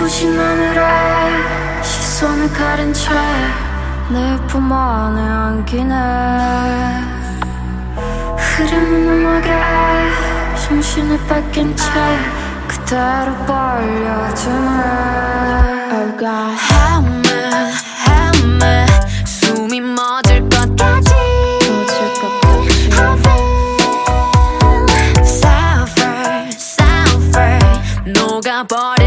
눈부신 하늘에 시선을 가린 채 내 품 안에 안기네. 흐르는 음악에 정신을 뺏긴 채 그대로 벌려주네. Oh God Helmet, helmet 숨이 멎을 것 같지. Suffer, suffer 녹아버려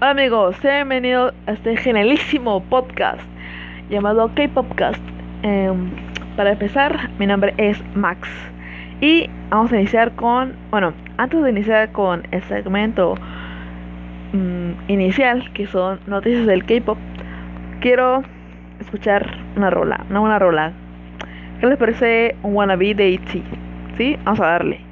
Hola amigos, sean bienvenidos a este genialísimo podcast llamado K-Popcast. Em, para empezar, mi nombre es Max. Y vamos a iniciar con, bueno, antes de iniciar con el segmento mm, inicial que son noticias del K-Pop, quiero escuchar una rola, no una rola, ¿Qué les parece un wannabe de ITZY? ¿Sí? Vamos a darle.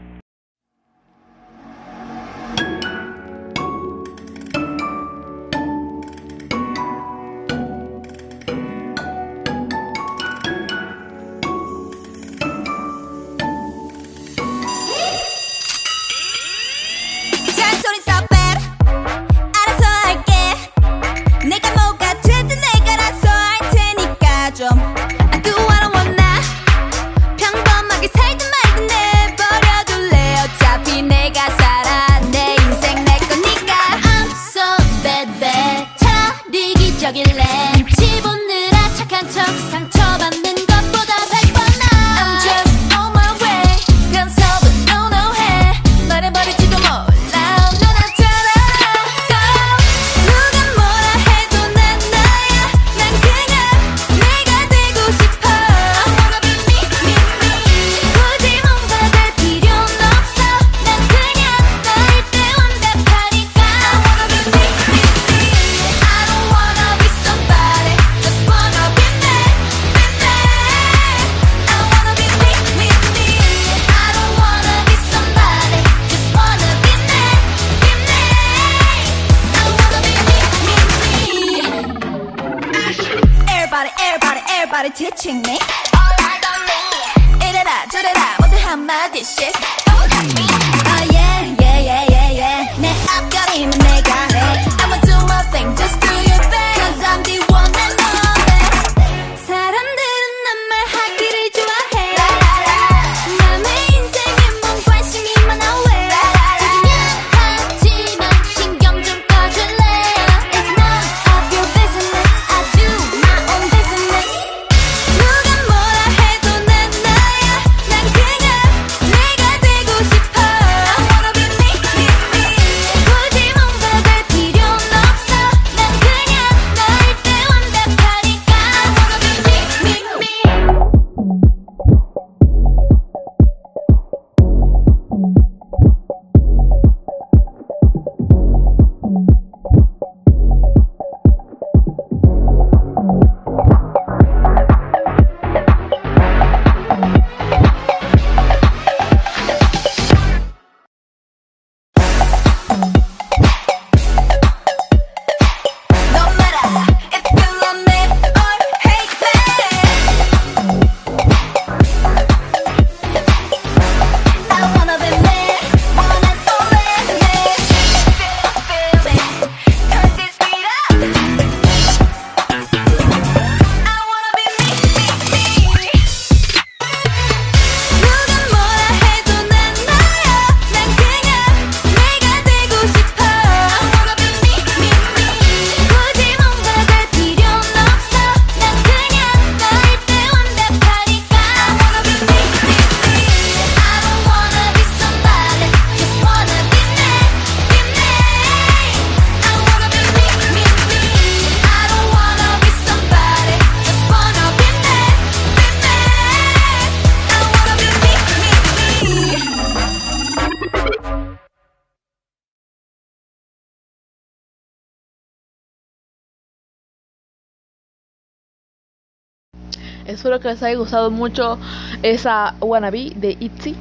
Que les haya gustado mucho esa wannabe de ITZY.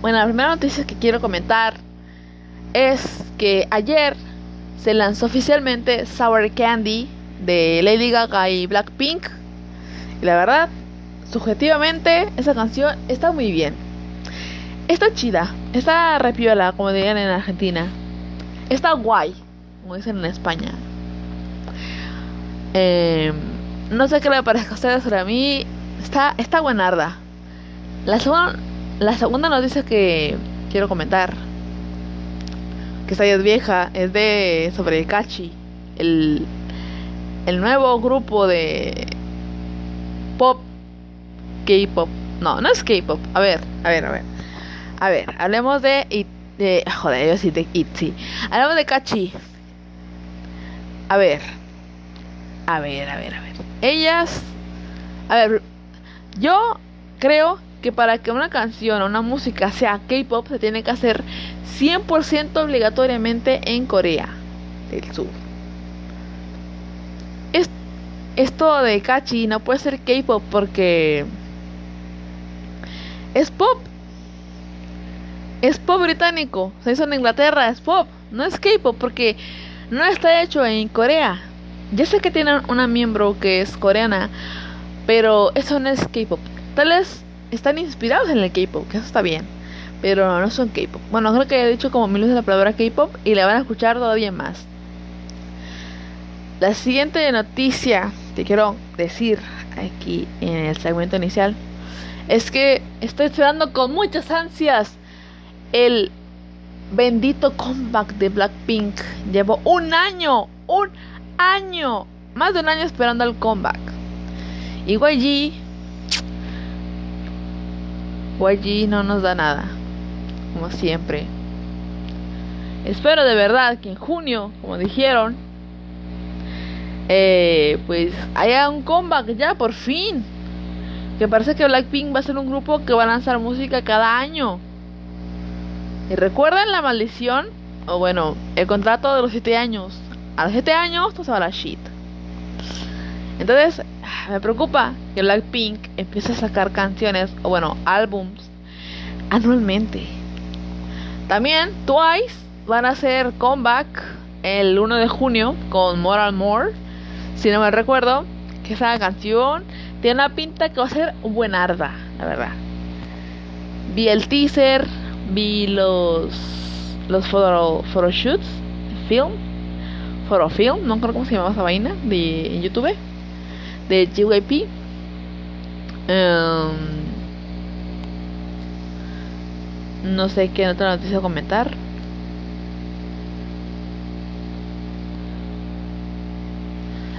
Bueno, la primera noticia que quiero comentar es que ayer se lanzó oficialmente Sour Candy de Lady Gaga y Blackpink. Y la verdad, subjetivamente, esa canción está muy bien. Está chida, está repiola, como dirían en Argentina. Está guay, como dicen en España. Eh, no sé qué le parezca a ustedes, pero a mí está, está buenarda. La, segunda la segunda noticia que quiero comentar, que esta ya es vieja, es de sobre Kachi, el, el nuevo grupo de pop, K-pop. No, no es K-pop. A ver, a ver, a ver. A ver, hablemos de, It- de joder, yo sí de ITZY. Hablemos de Kachi. A ver. A ver, a ver, a ver. Ellas. A ver, yo creo que para que una canción o una música sea K-pop se tiene que hacer 100% obligatoriamente en Corea del Sur. Es- esto de Kachi no puede ser K-pop porque es pop. Es pop británico. Se hizo en Inglaterra, es pop. No es K-pop porque no está hecho en Corea. Ya sé que tienen una miembro que es coreana, pero eso no es K-pop. Tal vez están inspirados en el K-pop, que eso está bien, pero no son K-pop. Bueno, creo que he dicho como mil veces la palabra K-pop y la van a escuchar todavía más. La siguiente noticia que quiero decir aquí en el segmento inicial es que estoy esperando con muchas ansias el bendito comeback de Blackpink. Llevo un año, un año, más de un año esperando el comeback. Y YG, YG no nos da nada, como siempre. Espero de verdad que en junio, como dijeron, eh, pues haya un comeback ya por fin. Que parece que Blackpink va a ser un grupo que va a lanzar música cada año. ¿Y recuerdan la maldición? O bueno, el contrato de los 7 años. A los 7 años, esto se va a la shit. Entonces, me preocupa que Blackpink empiece a sacar canciones, o bueno, álbums, anualmente. También Twice van a hacer comeback el 1 de junio con Moral More. Si no me recuerdo, que esa canción tiene una pinta que va a ser buenarda, la verdad. Vi el teaser, vi los los photo, photoshoots, film, photofilm, no creo cómo se llama esa vaina, de en YouTube, de JYP. Em, no sé qué otra noticia comentar.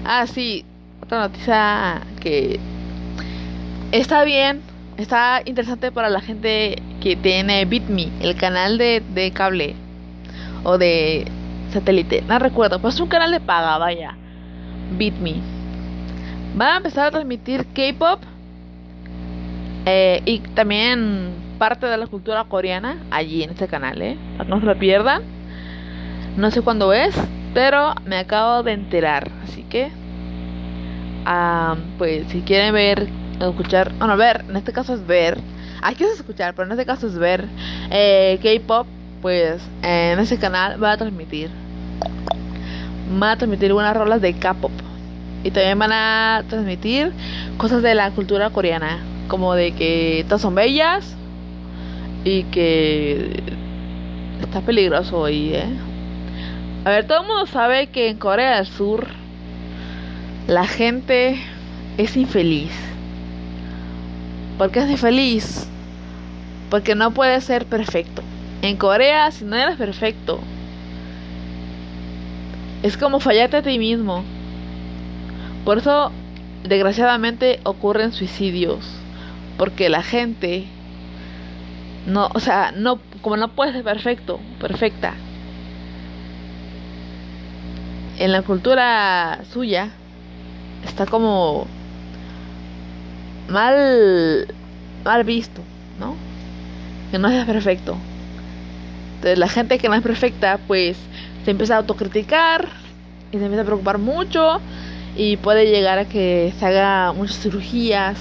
Ah, sí, otra noticia que está bien, está interesante para la gente que tiene BitMe, el canal de, de cable o de satélite, no recuerdo, pues es un canal de paga, vaya, BitMe. Van a empezar a transmitir K-pop eh, y también parte de la cultura coreana allí en este canal, ¿eh? No se lo pierdan. No sé cuándo es, pero me acabo de enterar, así que ah, pues si quieren ver, escuchar, bueno, ver, en este caso es ver, aquí es escuchar, pero en este caso es ver eh, K-pop, pues en ese canal va a transmitir, va a transmitir unas rolas de K-pop y también van a transmitir cosas de la cultura coreana, como de que todas son bellas y que está peligroso ahí, ¿eh? A ver, todo el mundo sabe que en Corea del Sur la gente es infeliz. ¿Por qué es infeliz? Porque no puede ser perfecto. En Corea, si no eres perfecto, es como fallarte a ti mismo. Por eso, desgraciadamente, ocurren suicidios. Porque la gente no, o sea, no, como no puede ser perfecto, perfecta. En la cultura suya está como mal mal visto, ¿no? Que no es perfecto. Entonces la gente que no es perfecta, pues se empieza a autocriticar y se empieza a preocupar mucho y puede llegar a que se haga muchas cirugías.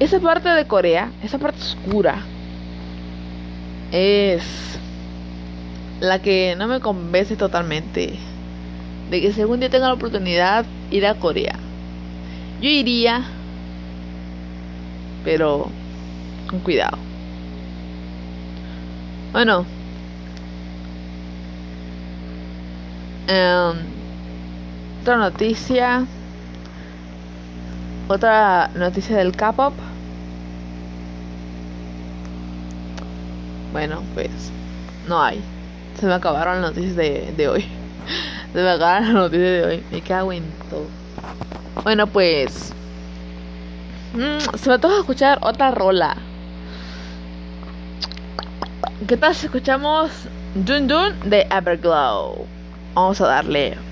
Esa parte de Corea, esa parte oscura, es la que no me convence totalmente de que si algún día tenga la oportunidad ir a Corea. Yo iría, pero con cuidado. Bueno, em, otra noticia, otra noticia del K-pop. Bueno, pues no hay. Se me acabaron las noticias de, de hoy. Se me acabaron las noticias de hoy. Me cago en todo. Bueno, pues. mm, se me toca escuchar otra rola. ¿Qué tal si escuchamos Dun Dun de Everglow? Vamos a darle.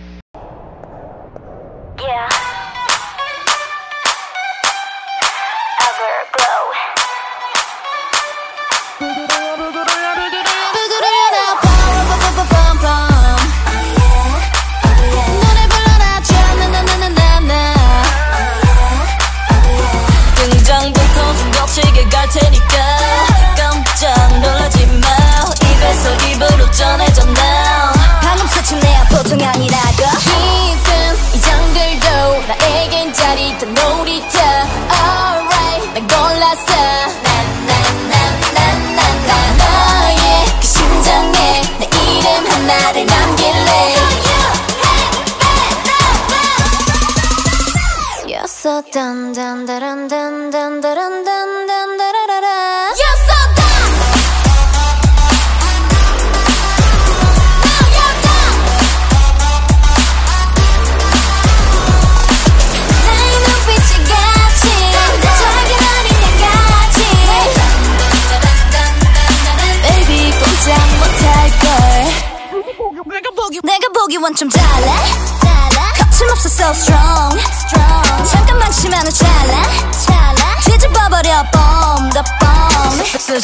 Dun dun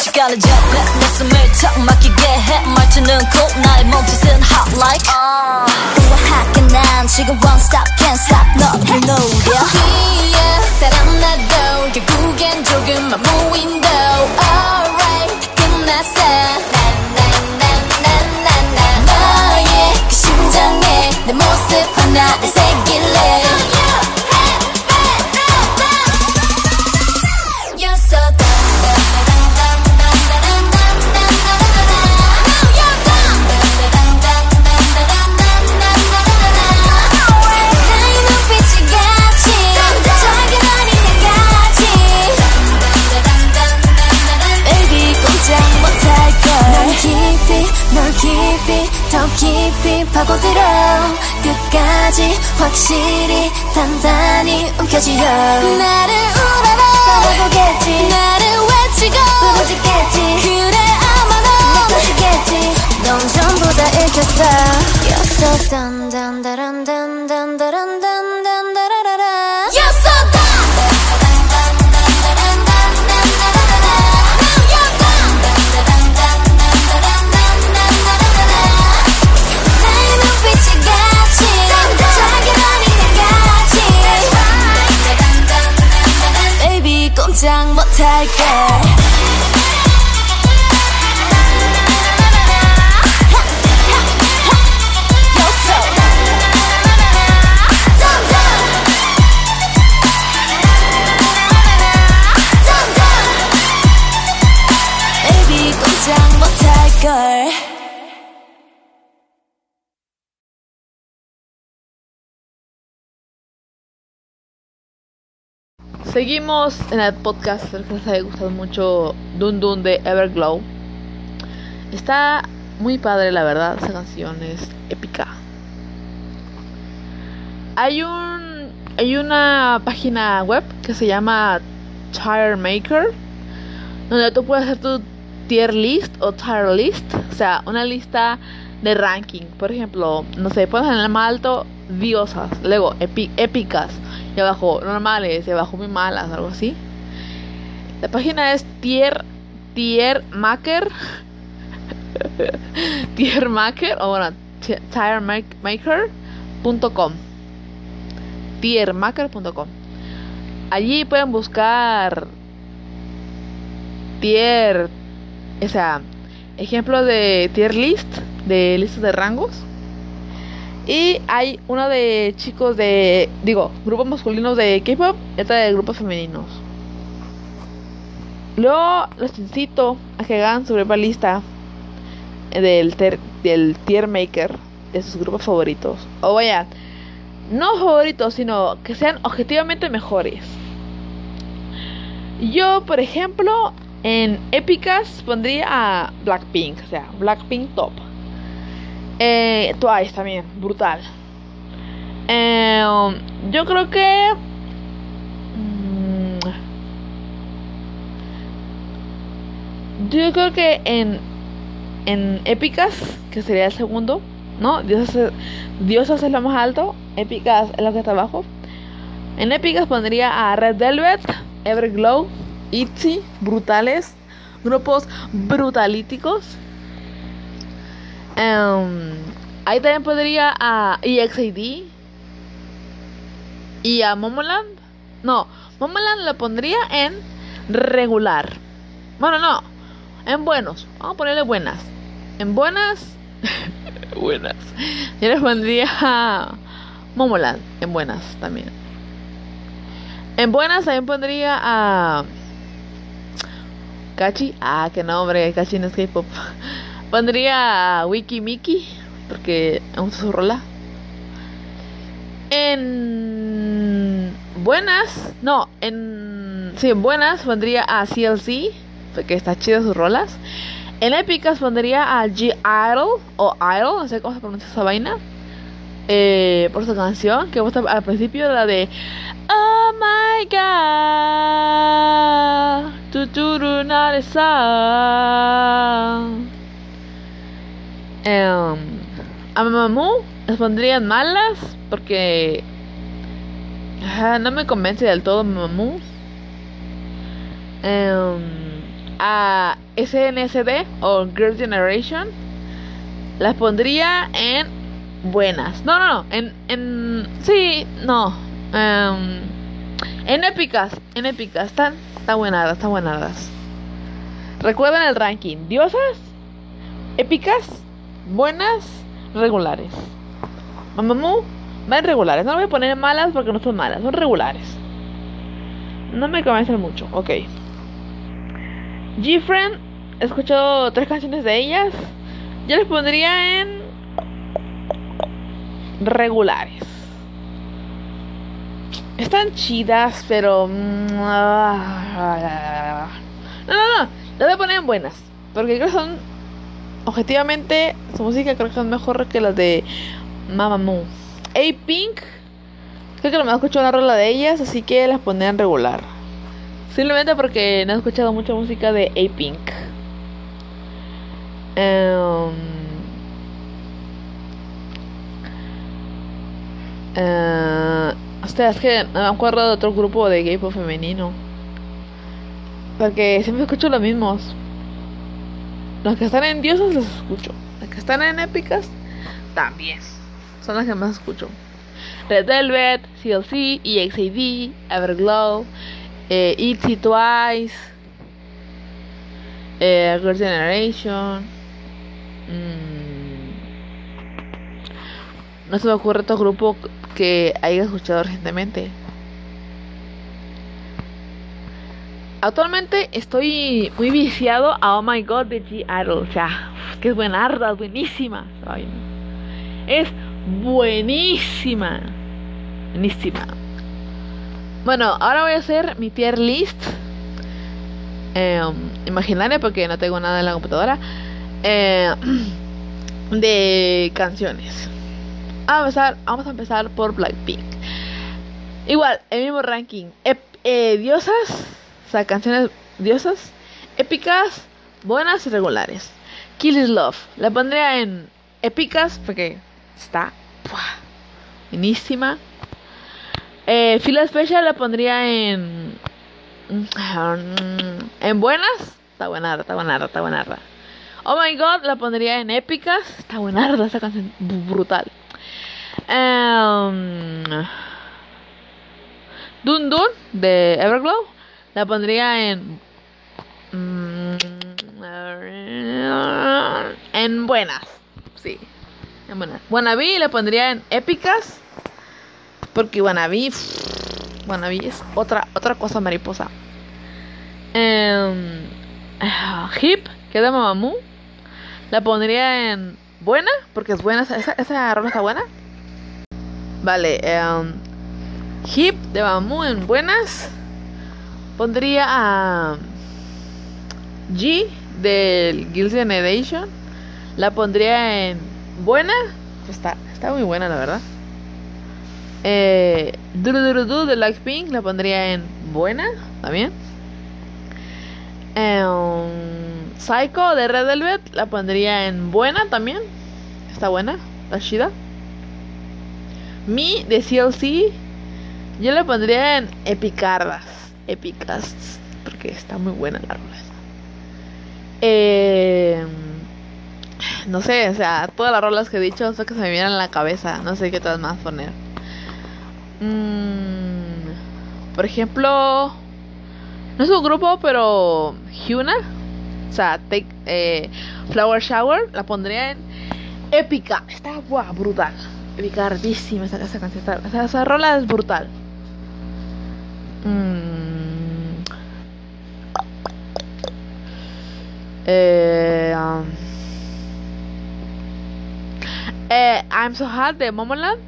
bomb 순식간에 jetpack 내 숨을 턱 막히게 해 말투는 cool 나의 몸짓은 hot like 우아하게 난 지금 one stop can't stop 너를 노려 끝까지 확실히 단단히 움켜쥐어 나를 우러러 떠나보겠지. 나를 외치고. 부르짖겠지. 그래 아마 넌 느껴지겠지. 넌 전부 다 읽혔어. You're so take it Seguimos en el podcast, espero que les haya gustado mucho Dun Dun de Everglow. Está muy padre, la verdad, esa canción es épica. Hay un hay una página web que se llama Tire Maker donde tú puedes hacer tu tier list o tier list, o sea, una lista de ranking. Por ejemplo, no sé, pones en el más alto diosas, luego épicas, y abajo normales, y abajo muy malas, algo así. La página es tier tiermaker tiermaker o bueno, ti- tiermaker.com tiermaker.com Allí pueden buscar tier, o sea, ejemplo de tier list, de listas de rangos. Y hay uno de chicos de, digo, grupos masculinos de K-pop y otra de grupos femeninos. Luego los incito a que hagan su propia lista del, del tier maker de sus grupos favoritos. O vaya, no favoritos, sino que sean objetivamente mejores. Yo, por ejemplo, en épicas pondría a Blackpink, o sea, Blackpink top. Eh, Twice también, brutal. Eh, yo creo que. mm, yo creo que en. En épicas, que sería el segundo, ¿no? Diosas, Diosas es lo más alto, épicas es lo que está abajo. En épicas pondría a Red Velvet, Everglow, ITZY, brutales, grupos brutalíticos. Em, ahí también podría a EXID y a Momoland. No, Momoland lo pondría en regular. Bueno, no, en buenos. Vamos a ponerle buenas. En buenas, buenas. Yo les pondría a Momoland en buenas también. En buenas también pondría a Kachi. Ah, qué nombre, Kachi no es K-pop. Pondría Wiki Miki porque gusta su rola. En buenas, no, en sí, en buenas pondría a CLC porque está chida sus rolas. En épicas pondría a G Idol o Idol, no sé cómo se pronuncia esa vaina. Eh, por su canción que gusta al principio la de Oh my god, naresa. Em, a Mamamoo les pondrían malas porque no me convence del todo Mamamoo. Em, a SNSD o Girl Generation las pondría en buenas. No, no, no, en, en sí, no. Em, en épicas, en épicas, están, están buenadas, están buenadas. Recuerden el ranking. Diosas, épicas, buenas, regulares. Mamamoo, van regulares. No voy a poner malas porque no son malas, son regulares. No me convencen mucho, ok. G-Friend, he escuchado tres canciones de ellas. Yo les pondría en regulares. Están chidas, pero... mm, ah, No, no, no. Las voy a poner en buenas. Porque creo que son objetivamente su música creo que es mejor que las de Mamamoo. A-Pink, creo que me he escuchado una rola de ellas, así que las pondré en regular. Simplemente porque no he escuchado mucha música de A-Pink. Em, eh, hostia, es que no me acuerdo de otro grupo de gay pop femenino. Porque siempre escucho los mismos. Los que están en diosas los escucho. Los que están en épicas también. Son las que más escucho. Red Velvet, CLC, EXAD, Everglow, eh, ITZY Twice, eh, Girls' Generation. mm, no se me ocurre otro grupo que haya escuchado recientemente. Actualmente estoy muy viciado a Oh My God de G Idol. O sea, que es buenarda, es buenísima. Es buenísima. Buenísima. Bueno, ahora voy a hacer mi tier list. eh, porque no tengo nada en la computadora. eh, de canciones. Vamos a empezar, vamos a empezar por Blackpink. Igual, el mismo ranking. Eh, diosas, o sea, canciones diosas, épicas, buenas y regulares. Kill is Love. La pondría en épicas porque está buenísima. Eh, Fila Special la pondría en. En buenas. Está buenarda, está buenarda, está buenarda. Oh my god, la pondría en épicas. Está buenarda esa canción. Brutal. Em, Dun Dun de Everglow. La pondría en. mm, En buenas. Sí. En buenas. Wannabe la pondría en épicas. Porque Wannabe. pff, es otra, otra cosa mariposa. Em, ah, Hip, que de Mamamoo. La pondría en buena. Porque es buena. Esa, esa, rola está buena. Vale. em, Hip de Mamamoo en buenas. Pondría a G del Girls' Generation. La pondría en buena. Está, está muy buena, la verdad. Eh, Duru Duru Du de Blackpink la pondría en buena también. Em, Psycho de Red Velvet la pondría en buena también. Está buena, está chida. Me de CLC yo la pondría en epicardas. Épicas. Porque está muy buena la rola. Eh, no sé, o sea, todas las rolas que he dicho son que se me vienen a la cabeza. No sé qué otras más poner. Mm, por ejemplo, no es un grupo, pero Hyuna, o sea, take, eh, Flower Shower, la pondría en épica. Está guau, brutal. Epicardísima esa, esa esa, esa rola es brutal. Mm. Eh, um, eh, I'm So Hot de Momoland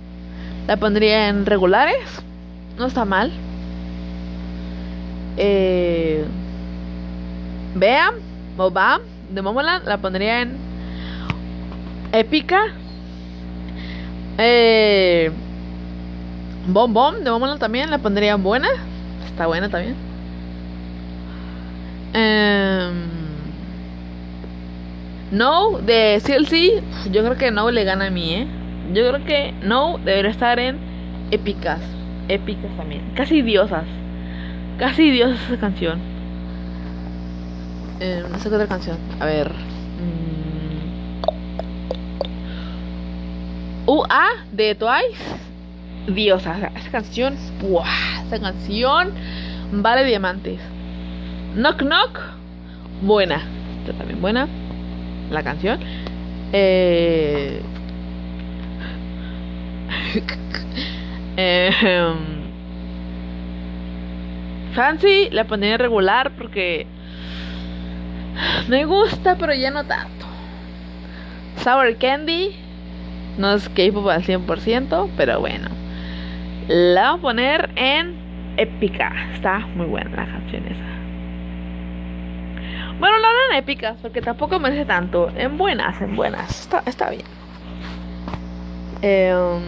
la pondría en regulares. No está mal. Eh, Bam o de Momoland la pondría en épica. Eh, Bom Bom de Momoland también la pondría en buena. Está buena también. No de CLC. Yo creo que No le gana a mí, ¿eh? Yo creo que No debería estar en épicas. Épicas también. Casi diosas. Casi diosas esa canción. Eh, no sé qué otra canción. A ver. Mm. UA de Twice. Diosa. Esa canción. ¡buah! Esa canción vale diamantes. Knock Knock. Buena. Esta también buena. La canción. Eh. Em, Fancy la pondría regular porque me gusta, pero ya no tanto. Sour Candy no es K-pop al 100%, pero bueno. La voy a poner en épica. Está muy buena la canción esa. Bueno, no eran épicas, porque tampoco merece tanto. En buenas, en buenas. Está, está bien. Em,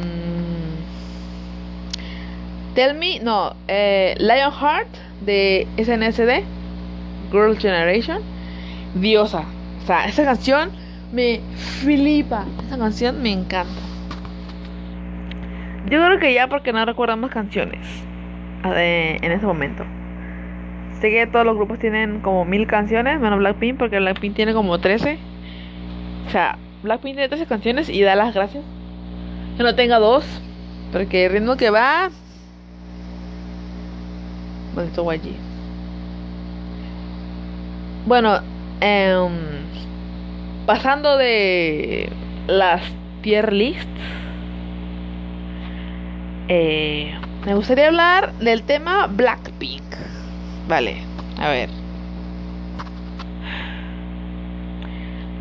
Tell Me, no, eh, Lionheart de SNSD, Girl Generation, diosa. O sea, esa canción me flipa. Esa canción me encanta. Yo creo que ya porque no recuerdo más canciones eh, en ese momento. Sé que todos los grupos tienen como mil canciones, menos Blackpink, porque Blackpink tiene como 13. O sea, Blackpink tiene 13 canciones y da las gracias. Que no tenga dos, porque el ritmo que va. Bueno, esto allí. Bueno, em, pasando de las tier lists, eh, me gustaría hablar del tema Blackpink. Vale, a ver.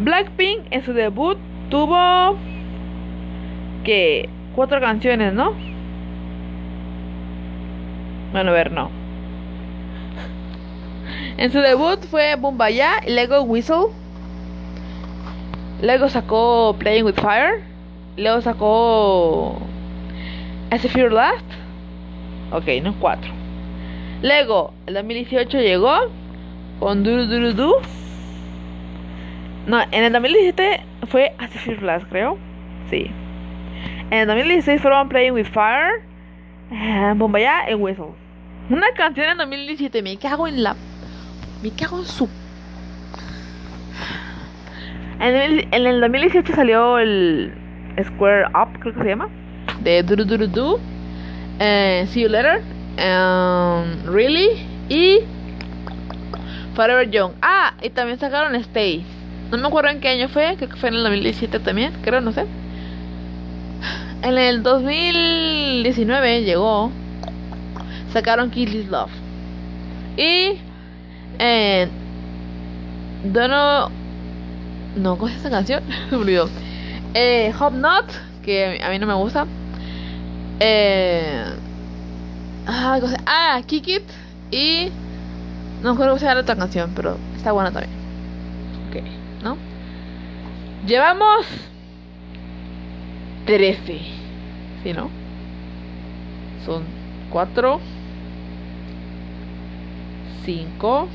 Blackpink en su debut tuvo que cuatro canciones, ¿no? Bueno, a ver, no. En su debut fue Bumbaya y luego Whistle. Luego sacó Playing with Fire. Luego sacó As If You're Last. Ok, no cuatro. Luego, el 2018 llegó con Duru Duru Du. No, en el 2017 fue As If You're Last, creo. Sí. En el 2016 fueron Playing with Fire, eh, Bombaya y Whistle. Una canción en 2017, me cago en la. Me cago en su. En el, en el 2018 salió el Square Up, creo que se llama. De Duru Duru Du. Eh, See You Later. Um, really. Y. Forever Young. Ah, y también sacaron Stay. No me acuerdo en qué año fue. Creo que fue en el 2017 también. Creo, no sé. En el 2019 llegó. Sacaron Kill This Love. Y. Eh. No, ¿cómo es esa canción? Me olvidó. Eh, Hop Not, que a mí no me gusta. Eh, ah, ah, Kick It. Y. No me acuerdo cómo se llama la otra canción, pero está buena también. Ok, ¿no? Llevamos 13. ¿Sí, no? Son 4, 5,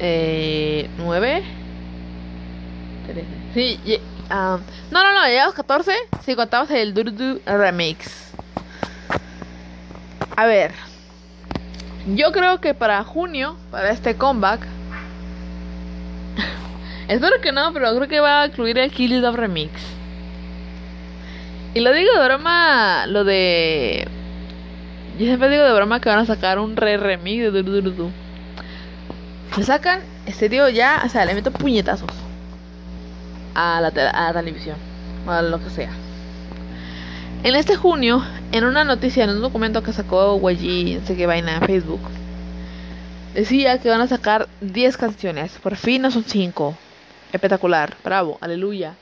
eh, 9, 13. Sí, ye- ah, no, no, no, llegamos 14 si contamos el Durdu Remix. A ver, yo creo que para junio, para este comeback, espero que no, pero creo que va a incluir el Kill Up Remix. Y lo digo de broma, lo de. Yo siempre digo de broma que van a sacar un re remix de Dur Dur Du. Se sacan, este tío ya, o sea, le meto puñetazos a la, a la televisión o a lo que sea. En este junio, en una noticia, en un documento que sacó YG, no sé qué vaina en Facebook, decía que van a sacar 10 canciones. Por fin no son 5. Espectacular, bravo, aleluya.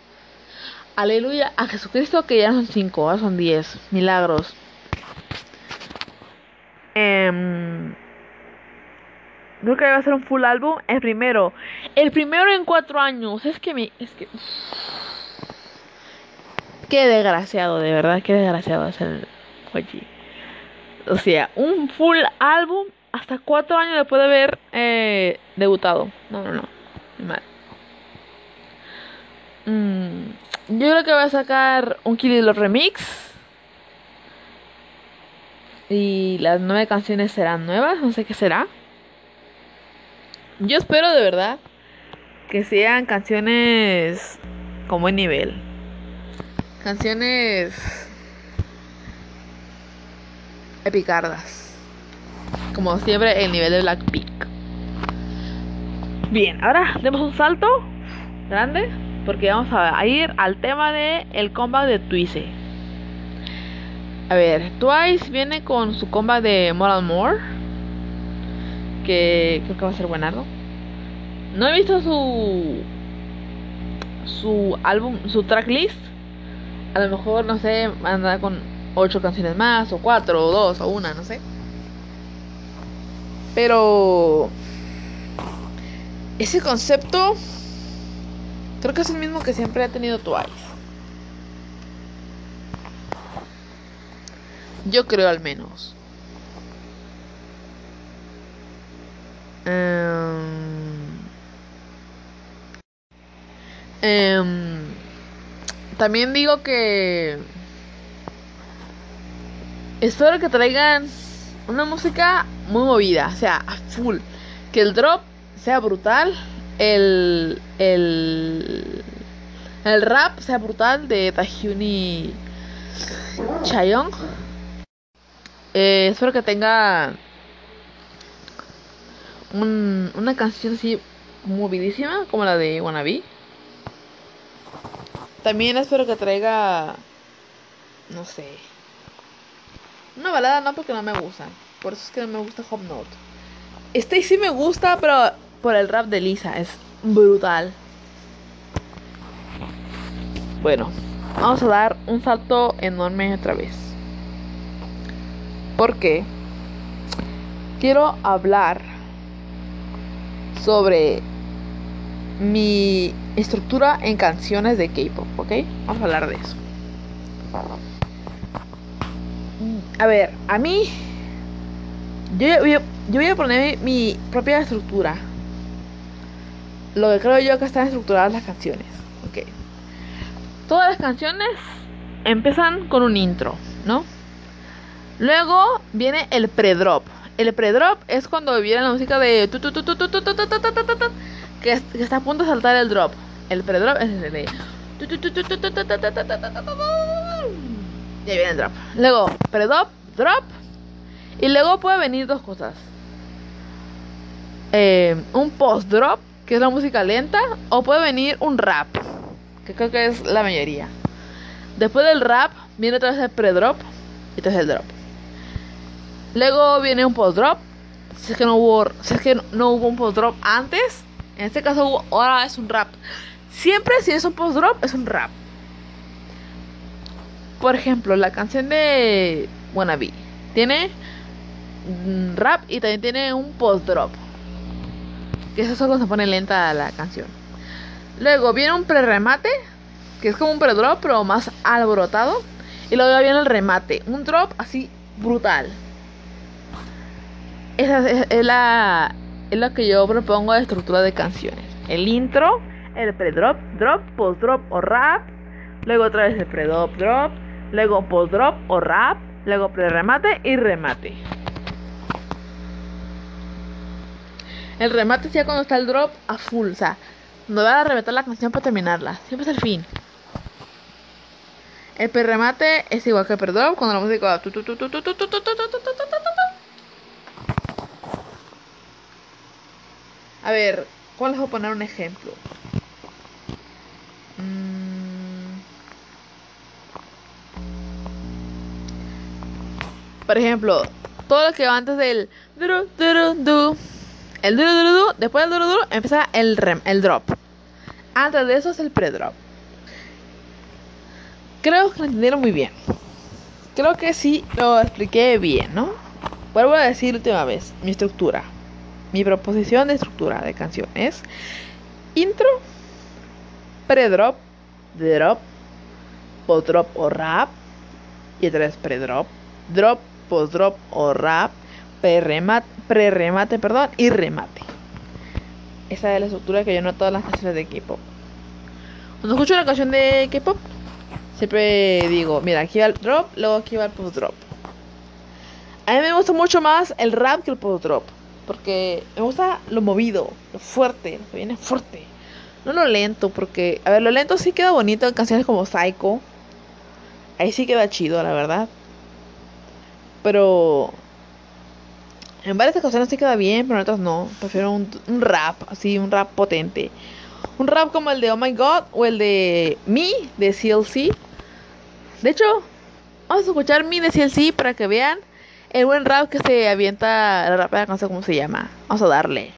Aleluya a Jesucristo que ya son 5, ahora son 10. Milagros. Em, creo que va a ser un full álbum. El primero. El primero en 4 años. Es que me. Es que. Qué desgraciado, de verdad, qué desgraciado es el YG. O sea, un full álbum hasta 4 años después de haber eh, debutado. No, no, no. Mal. Mm, yo creo que va a sacar un Kill Love remix. Y las nueve canciones serán nuevas, no sé qué será. Yo espero de verdad que sean canciones con buen nivel. Canciones epicardas. Como siempre, el nivel de Blackpink. Bien, ahora demos un salto grande porque vamos a ir al tema de el comeback de Twice. A ver, Twice viene con su comeback de More and More, que creo que va a ser buenardo. No he visto su su álbum, su tracklist. A lo mejor no sé, anda con ocho canciones más, o cuatro, o dos, o una, no sé. Pero ese concepto creo que es el mismo que siempre ha tenido Twice. Yo creo al menos. Em, em, también digo que espero que traigan una música muy movida, o sea, a full. Que el drop sea brutal, el, el, el rap sea brutal de Tahyuni Chayon. Eh, espero que tenga un- una canción así movidísima como la de Wannabe. También espero que traiga, no sé, una balada no porque no me gusta. Por eso es que no me gusta Hop Note. Este sí me gusta, pero por el rap de Lisa. Es brutal. Bueno, vamos a dar un salto enorme otra vez. Porque quiero hablar sobre mi estructura en canciones de K-pop, ¿ok? Vamos a hablar de eso. A ver, a mí. Yo yo voy a poner mi propia estructura. Lo que creo yo que están estructuradas las canciones. Ok. Todas las canciones empiezan con un intro, ¿no? Luego viene el pre-drop. El pre-drop es cuando viene la música de que, está a punto de saltar el drop. El pre-drop es el de... Y ahí viene el drop. Luego, pre-drop, drop. Y luego puede venir dos cosas. Un post-drop, que es la música lenta. O puede venir un rap, que creo que es la mayoría. Después del rap, viene otra vez el pre-drop. Y entonces el drop. Luego viene un post-drop. Si es que no hubo, si es que no hubo un post-drop antes, en este caso ahora es un rap. Siempre si es un post-drop, es un rap. Por ejemplo, la canción de Wannabe tiene mm, rap y también tiene un post-drop. Que eso solo se pone lenta la canción. Luego viene un pre-remate, que es como un pre-drop, pero más alborotado. Y luego viene el remate, un drop así brutal. Esa es, es la, es lo que yo propongo de estructura de canciones. El intro, el pre-drop, drop, post-drop o rap. Luego otra vez el pre-drop, drop. Luego post-drop o rap. Luego pre-remate y remate. El remate es ya cuando está el drop a full. O sea, no va a rematar la canción para terminarla. Siempre es el fin. El pre-remate es igual que el pre-drop cuando la música va A ver, ¿cuál les voy a poner un ejemplo? Mm. Por ejemplo, todo lo que va antes del duru, duru, du. El duru, duru, du. Después del duru, duru, empieza el, rem, el drop. Antes de eso es el pre-drop. Creo que lo entendieron muy bien. Creo que sí lo expliqué bien, ¿no? Vuelvo a decir última vez mi estructura. Mi proposición de estructura de canción es intro, pre-drop, drop, post-drop o rap, y otra vez pre-drop, drop, post-drop o rap, pre-remate, perdón, y remate. Esa es la estructura que yo noto en las canciones de K-pop. Cuando escucho una canción de K-pop, siempre digo, mira, aquí va el drop, luego aquí va el post-drop. A mí me gusta mucho más el rap que el post-drop. Porque me gusta lo movido, lo fuerte, lo que viene fuerte. No lo lento, porque, a ver, lo lento sí queda bonito en canciones como Psycho. Ahí sí queda chido, la verdad. Pero en varias canciones sí queda bien, pero en otras no. Prefiero un, rap, así, un rap potente. Un rap como el de Oh My God o el de Me de CLC. De hecho, vamos a escuchar Me de CLC para que vean el buen rap que se avienta la rapera, no sé cómo se llama. Vamos a darle.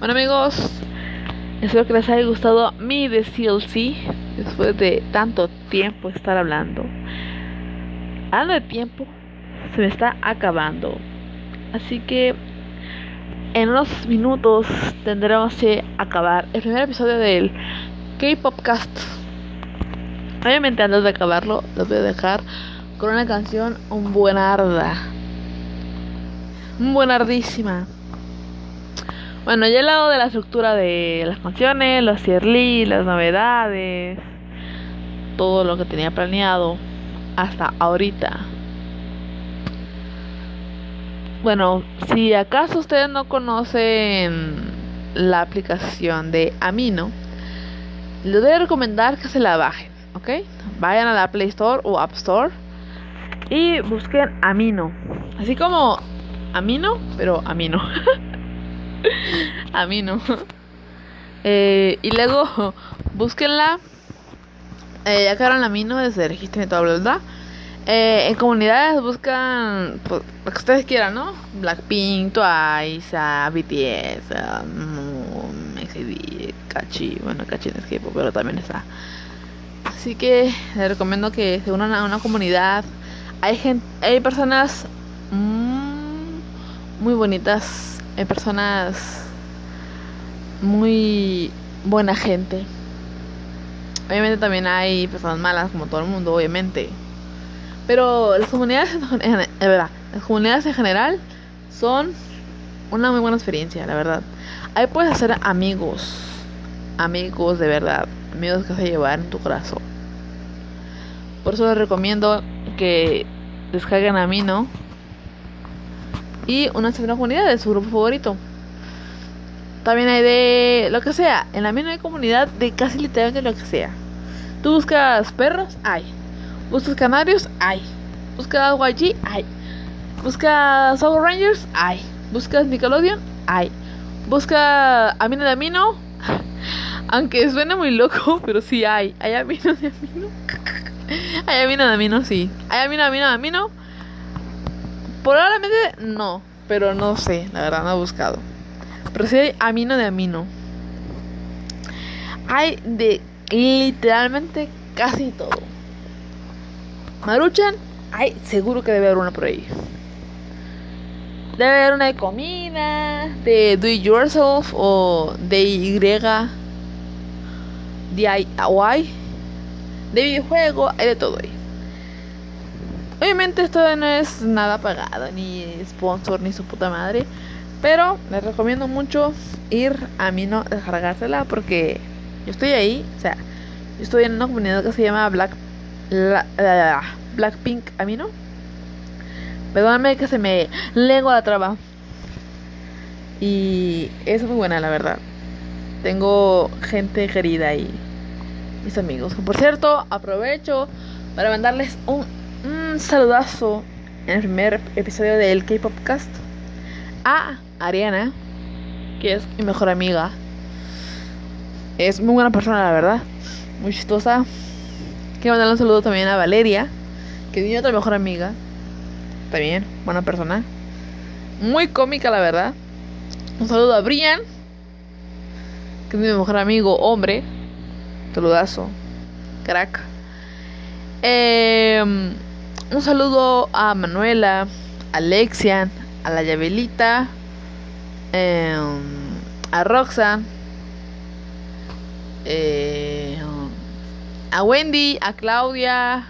Bueno amigos, espero que les haya gustado mi de CLC después de tanto tiempo estar hablando. Hablando de tiempo, se me está acabando. Así que en unos minutos tendremos que acabar el primer episodio del K-Popcast. Obviamente antes de acabarlo, los voy a dejar con una canción un buenarda. Un buenardísima. Bueno, ya he hablado de la estructura de las canciones, los early, las novedades, todo lo que tenía planeado hasta ahorita. Bueno, si acaso ustedes no conocen la aplicación de Amino, les voy a recomendar que se la bajen, ¿ok? Vayan a la Play Store o App Store y busquen Amino. Así como Amino, pero Amino. Amino. Eh, y luego búsquenla. Eh, ya quedaron Amino desde el registro y todo, ¿verdad? Eh, en comunidades buscan pues, lo que ustedes quieran, ¿no? Blackpink, Twice, BTS, XD, Kachi. Bueno, Kachi no es K-pop, pero también está. Así que les recomiendo que se unan a una comunidad. Hay gente, hay personas mm, muy bonitas, hay personas muy buena gente. Obviamente también hay personas malas como todo el mundo, obviamente. Pero las comunidades en, en- en verdad, las comunidades en general son una muy buena experiencia, la verdad. Ahí puedes hacer amigos, amigos de verdad, amigos que vas a llevar en tu corazón. Por eso les recomiendo que descarguen a mí, ¿no? Y una segunda comunidad de su grupo favorito. También hay de lo que sea. En la hay comunidad de casi literalmente lo que sea. Tú buscas perros, hay. Buscas canarios, hay. Buscas YG, hay. Buscas Power Rangers, hay. Buscas Nickelodeon, hay. Busca Amino de Amino. Aunque suene muy loco, pero sí hay. Hay Amino de Amino. Hay Amino de Amino, sí. Hay Amino de Amino de Amino. Probablemente no, pero no sé, la verdad no he buscado. Pero sí hay amino de amino. Hay de literalmente casi todo. Maruchan, hay seguro que debe haber una por ahí. Debe haber una de comida, de do it yourself o de Y, DIY, de videojuego, hay de todo ahí. Obviamente esto no es nada pagado, ni sponsor, ni su puta madre. Pero les recomiendo mucho ir a Mino, descargársela, porque yo estoy ahí. O sea, yo estoy en una comunidad que se llama Black la- la- la- Blackpink Amino. Perdóname que se me lengua la traba. Y es muy buena, la verdad. Tengo gente querida ahí, mis amigos. Por cierto, aprovecho para mandarles un saludazo en el primer episodio del K-Popcast a Ariana, que es mi mejor amiga. Es muy buena persona, la verdad. Muy chistosa. Quiero mandarle un saludo también a Valeria, que es mi otra mejor amiga. También, buena persona. Muy cómica, la verdad. Un saludo a Brian, que es mi mejor amigo, hombre. Saludazo. Crack. Eh, un saludo a Manuela, a Alexian, a la Yabelita, eh, a Roxanne, eh, a Wendy, a Claudia.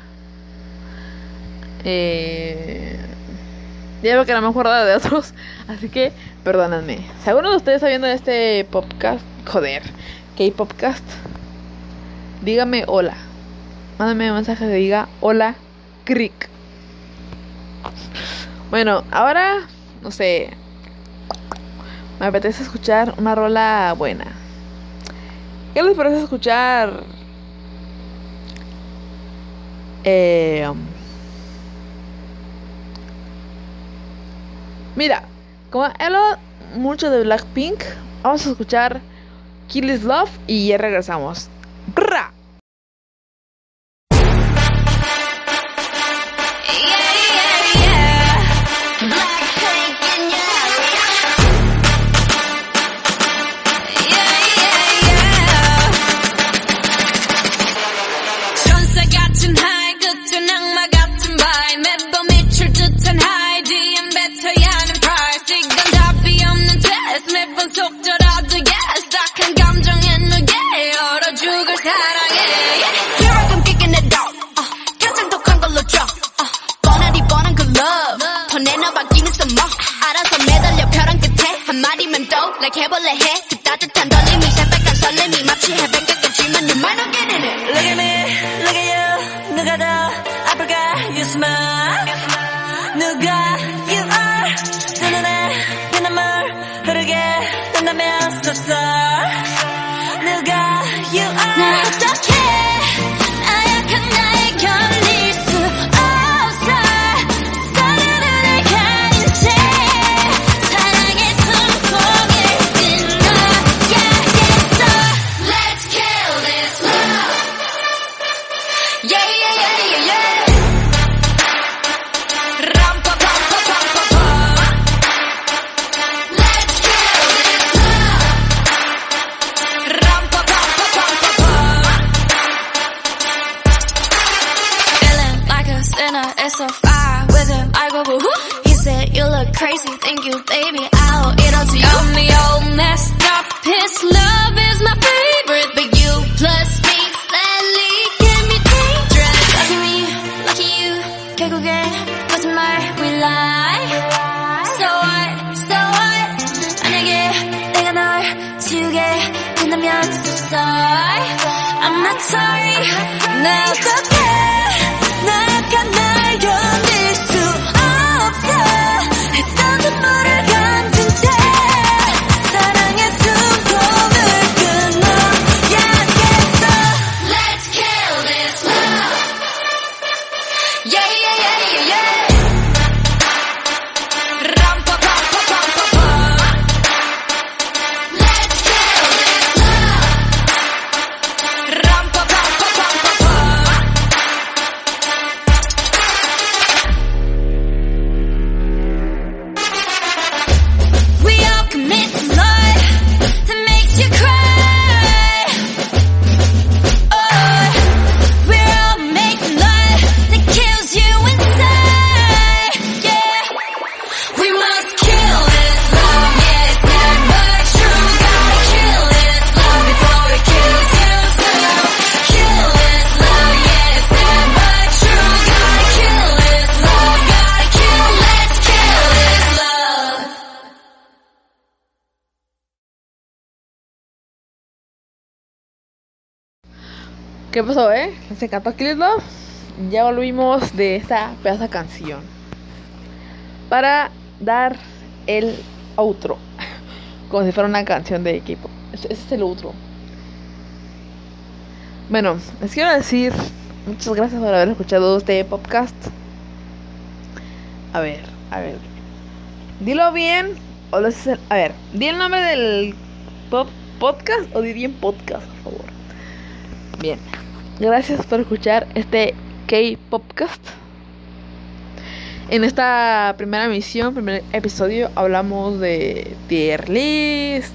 Eh, ya veo que no me acuerdo de otros, así que perdónenme. Si alguno de ustedes está viendo este podcast, joder, K-Popcast, dígame hola. Mándame un mensaje que diga hola, Crick. Bueno, ahora, no sé, me apetece escuchar una rola buena. ¿Qué les parece escuchar? Eh, mira, como he mucho de Blackpink, vamos a escuchar Kill Is Love y ya regresamos. like a sinner, it's a fire with him. I go, woo. He said, You look crazy, thank you, baby. I'll eat up to you. I'm the old messed up. His love is my favorite, but you plus me sadly can be dangerous. Lucky me, lucky you. 결국엔 거짓말 we lie. So what, so what? 만약에 내가 널 지우게 된다면 so sorry. I'm not sorry. 나 ¿Qué pasó, eh? ¿Les encantó Kill? Ya volvimos de esta pedazo de canción. Para dar el outro. Como si fuera una canción de equipo. Ese ese es el outro. Bueno, les quiero decir muchas gracias por haber escuchado este podcast. A ver, a ver. Dilo bien. O lo a ver, di el nombre del podcast o di bien podcast, por favor. Bien. Gracias por escuchar este K-Popcast. En esta primera emisión, primer episodio, hablamos de tier list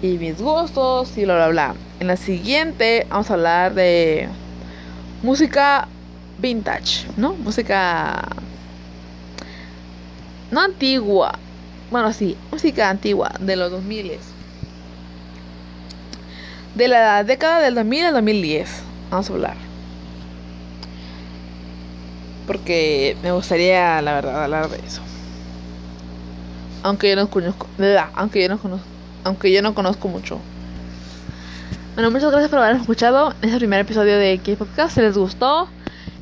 y mis gustos y bla bla bla. En la siguiente vamos a hablar de música vintage, ¿no? Música no antigua. Bueno, sí, música antigua de los 2000 de la década del 2000 al 2010. Vamos a hablar. Porque me gustaría, la verdad, hablar de eso. Aunque yo no conozco, aunque yo no conozco, aunque yo no conozco mucho. Bueno, muchas gracias por haber escuchado este primer episodio de K-Podcast. Si les gustó,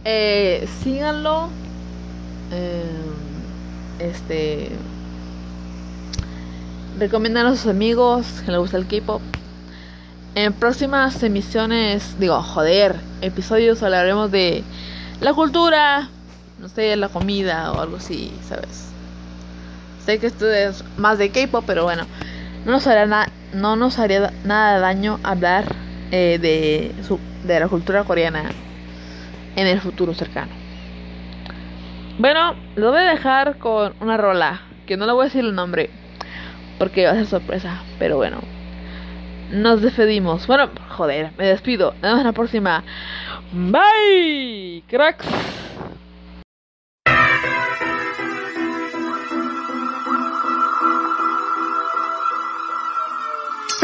eh, síganlo. Eh, este. Recomiendan a sus amigos que les gusta el K-pop. En próximas emisiones, digo, joder, episodios hablaremos de la cultura, no sé, la comida o algo así, ¿sabes? Sé que esto es más de K-pop, pero bueno, no nos haría, na- no nos haría nada daño hablar eh, de, de la cultura coreana en el futuro cercano. Bueno, lo voy a dejar con una rola, que no le voy a decir el nombre, porque va a ser sorpresa, pero bueno. Nos despedimos. Bueno, joder, me despido. Nos vemos la próxima. Bye, cracks.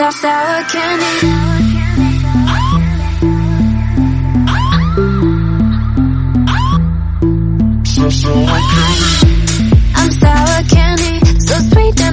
I'm sour candy, so sweet,